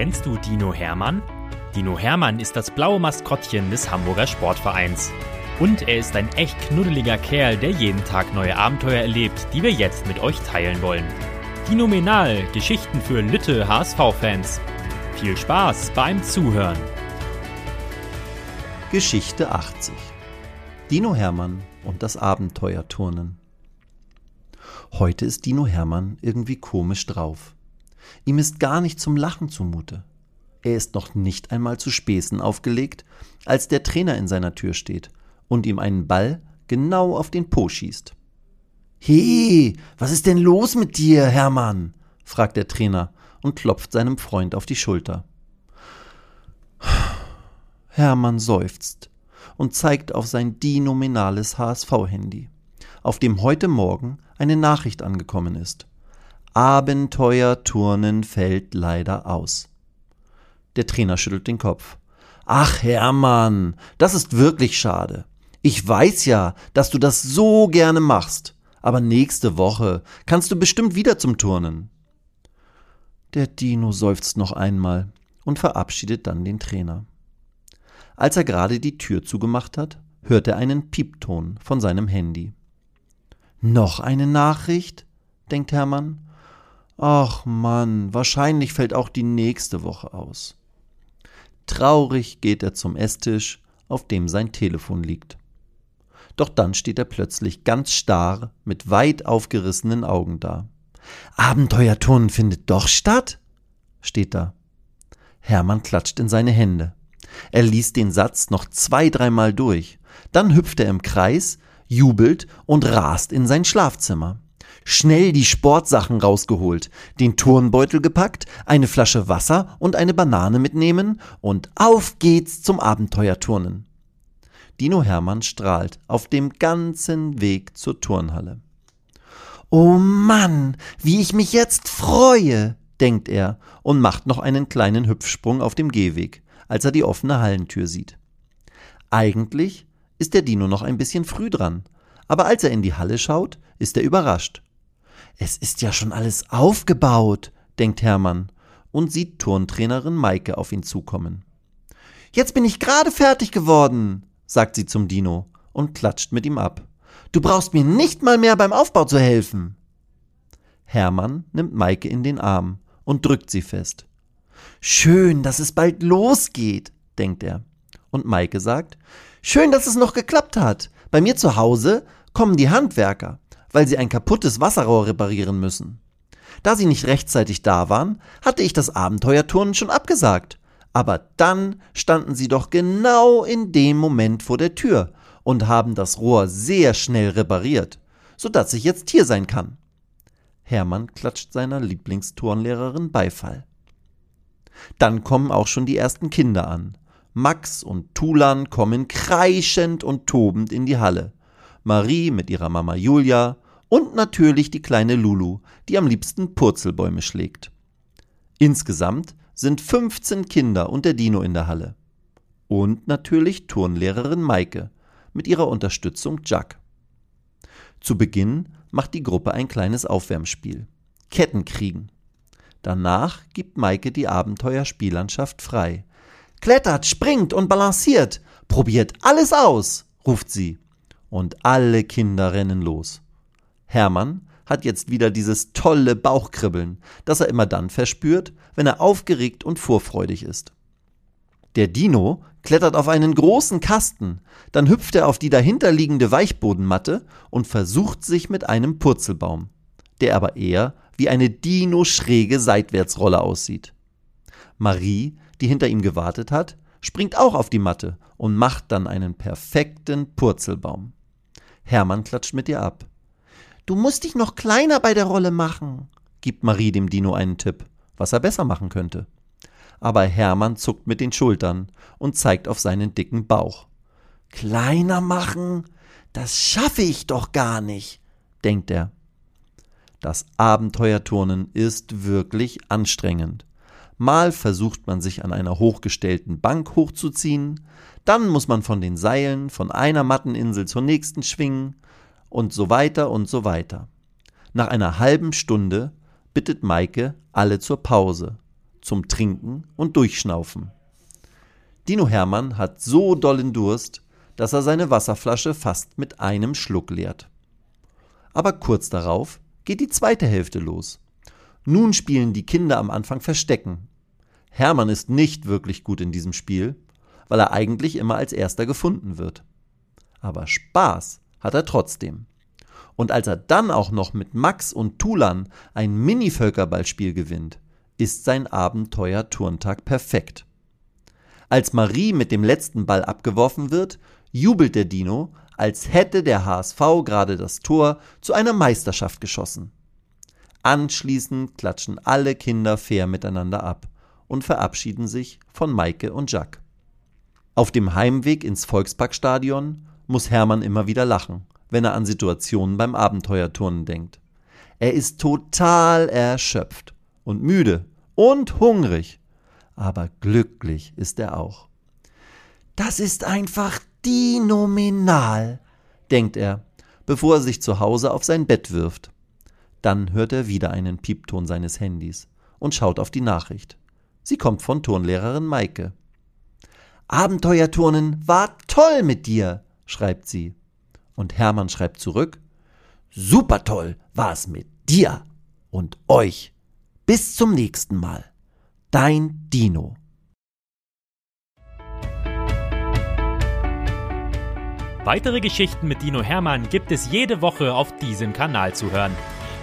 Kennst du Dino Hermann? Dino Hermann ist das blaue Maskottchen des Hamburger Sportvereins. Und er ist ein echt knuddeliger Kerl, der jeden Tag neue Abenteuer erlebt, die wir jetzt mit euch teilen wollen. Dinominal, Geschichten für Lütte HSV-Fans. Viel Spaß beim Zuhören. Geschichte 80 Dino Hermann und das Abenteuerturnen. Heute ist Dino Hermann irgendwie komisch drauf. Ihm ist gar nicht zum Lachen zumute. Er ist noch nicht einmal zu Späßen aufgelegt, als der Trainer in seiner Tür steht und ihm einen Ball genau auf den Po schießt. He, was ist denn los mit dir, Hermann? fragt der Trainer und klopft seinem Freund auf die Schulter. Hermann seufzt und zeigt auf sein dinominales HSV-Handy, auf dem heute Morgen eine Nachricht angekommen ist. Abenteuerturnen fällt leider aus. Der Trainer schüttelt den Kopf. Ach Hermann, das ist wirklich schade. Ich weiß ja, dass du das so gerne machst, aber nächste Woche kannst du bestimmt wieder zum Turnen. Der Dino seufzt noch einmal und verabschiedet dann den Trainer. Als er gerade die Tür zugemacht hat, hört er einen Piepton von seinem Handy. Noch eine Nachricht? denkt Hermann. Ach Mann, wahrscheinlich fällt auch die nächste Woche aus. Traurig geht er zum Esstisch, auf dem sein Telefon liegt. Doch dann steht er plötzlich ganz starr mit weit aufgerissenen Augen da. Abenteuerturnen findet doch statt? steht da. Hermann klatscht in seine Hände. Er liest den Satz noch zwei, dreimal durch. Dann hüpft er im Kreis, jubelt und rast in sein Schlafzimmer schnell die Sportsachen rausgeholt, den Turnbeutel gepackt, eine Flasche Wasser und eine Banane mitnehmen und auf geht's zum Abenteuerturnen. Dino Hermann strahlt auf dem ganzen Weg zur Turnhalle. Oh Mann, wie ich mich jetzt freue, denkt er und macht noch einen kleinen Hüpfsprung auf dem Gehweg, als er die offene Hallentür sieht. Eigentlich ist der Dino noch ein bisschen früh dran, aber als er in die Halle schaut, ist er überrascht. Es ist ja schon alles aufgebaut, denkt Hermann und sieht Turntrainerin Maike auf ihn zukommen. Jetzt bin ich gerade fertig geworden, sagt sie zum Dino und klatscht mit ihm ab. Du brauchst mir nicht mal mehr beim Aufbau zu helfen. Hermann nimmt Maike in den Arm und drückt sie fest. Schön, dass es bald losgeht, denkt er. Und Maike sagt, schön, dass es noch geklappt hat. Bei mir zu Hause kommen die Handwerker weil sie ein kaputtes Wasserrohr reparieren müssen. Da sie nicht rechtzeitig da waren, hatte ich das Abenteuerturnen schon abgesagt. Aber dann standen sie doch genau in dem Moment vor der Tür und haben das Rohr sehr schnell repariert, so dass ich jetzt hier sein kann. Hermann klatscht seiner Lieblingsturnlehrerin Beifall. Dann kommen auch schon die ersten Kinder an. Max und Tulan kommen kreischend und tobend in die Halle. Marie mit ihrer Mama Julia und natürlich die kleine Lulu, die am liebsten Purzelbäume schlägt. Insgesamt sind 15 Kinder und der Dino in der Halle. Und natürlich Turnlehrerin Maike mit ihrer Unterstützung Jack. Zu Beginn macht die Gruppe ein kleines Aufwärmspiel. Kettenkriegen. Danach gibt Maike die Abenteuerspiellandschaft frei. Klettert, springt und balanciert, probiert alles aus, ruft sie und alle Kinder rennen los. Hermann hat jetzt wieder dieses tolle Bauchkribbeln, das er immer dann verspürt, wenn er aufgeregt und vorfreudig ist. Der Dino klettert auf einen großen Kasten, dann hüpft er auf die dahinterliegende Weichbodenmatte und versucht sich mit einem Purzelbaum, der aber eher wie eine Dino-schräge Seitwärtsrolle aussieht. Marie, die hinter ihm gewartet hat, springt auch auf die Matte und macht dann einen perfekten Purzelbaum. Hermann klatscht mit ihr ab. Du musst dich noch kleiner bei der Rolle machen, gibt Marie dem Dino einen Tipp, was er besser machen könnte. Aber Hermann zuckt mit den Schultern und zeigt auf seinen dicken Bauch. Kleiner machen? Das schaffe ich doch gar nicht, denkt er. Das Abenteuerturnen ist wirklich anstrengend. Mal versucht man sich an einer hochgestellten Bank hochzuziehen, dann muss man von den Seilen von einer Matteninsel zur nächsten schwingen und so weiter und so weiter. Nach einer halben Stunde bittet Maike alle zur Pause, zum Trinken und Durchschnaufen. Dino Hermann hat so dollen Durst, dass er seine Wasserflasche fast mit einem Schluck leert. Aber kurz darauf geht die zweite Hälfte los. Nun spielen die Kinder am Anfang Verstecken. Hermann ist nicht wirklich gut in diesem Spiel, weil er eigentlich immer als erster gefunden wird. Aber Spaß hat er trotzdem. Und als er dann auch noch mit Max und Tulan ein Mini-Völkerballspiel gewinnt, ist sein Abenteuer-Turntag perfekt. Als Marie mit dem letzten Ball abgeworfen wird, jubelt der Dino, als hätte der HSV gerade das Tor zu einer Meisterschaft geschossen. Anschließend klatschen alle Kinder fair miteinander ab und verabschieden sich von Maike und Jack. Auf dem Heimweg ins Volksparkstadion muss Hermann immer wieder lachen, wenn er an Situationen beim Abenteuerturnen denkt. Er ist total erschöpft und müde und hungrig, aber glücklich ist er auch. Das ist einfach dinominal, denkt er, bevor er sich zu Hause auf sein Bett wirft. Dann hört er wieder einen Piepton seines Handys und schaut auf die Nachricht. Sie kommt von Turnlehrerin Maike. Abenteuerturnen war toll mit dir, schreibt sie. Und Hermann schreibt zurück, super toll war es mit dir und euch. Bis zum nächsten Mal. Dein Dino. Weitere Geschichten mit Dino Hermann gibt es jede Woche auf diesem Kanal zu hören.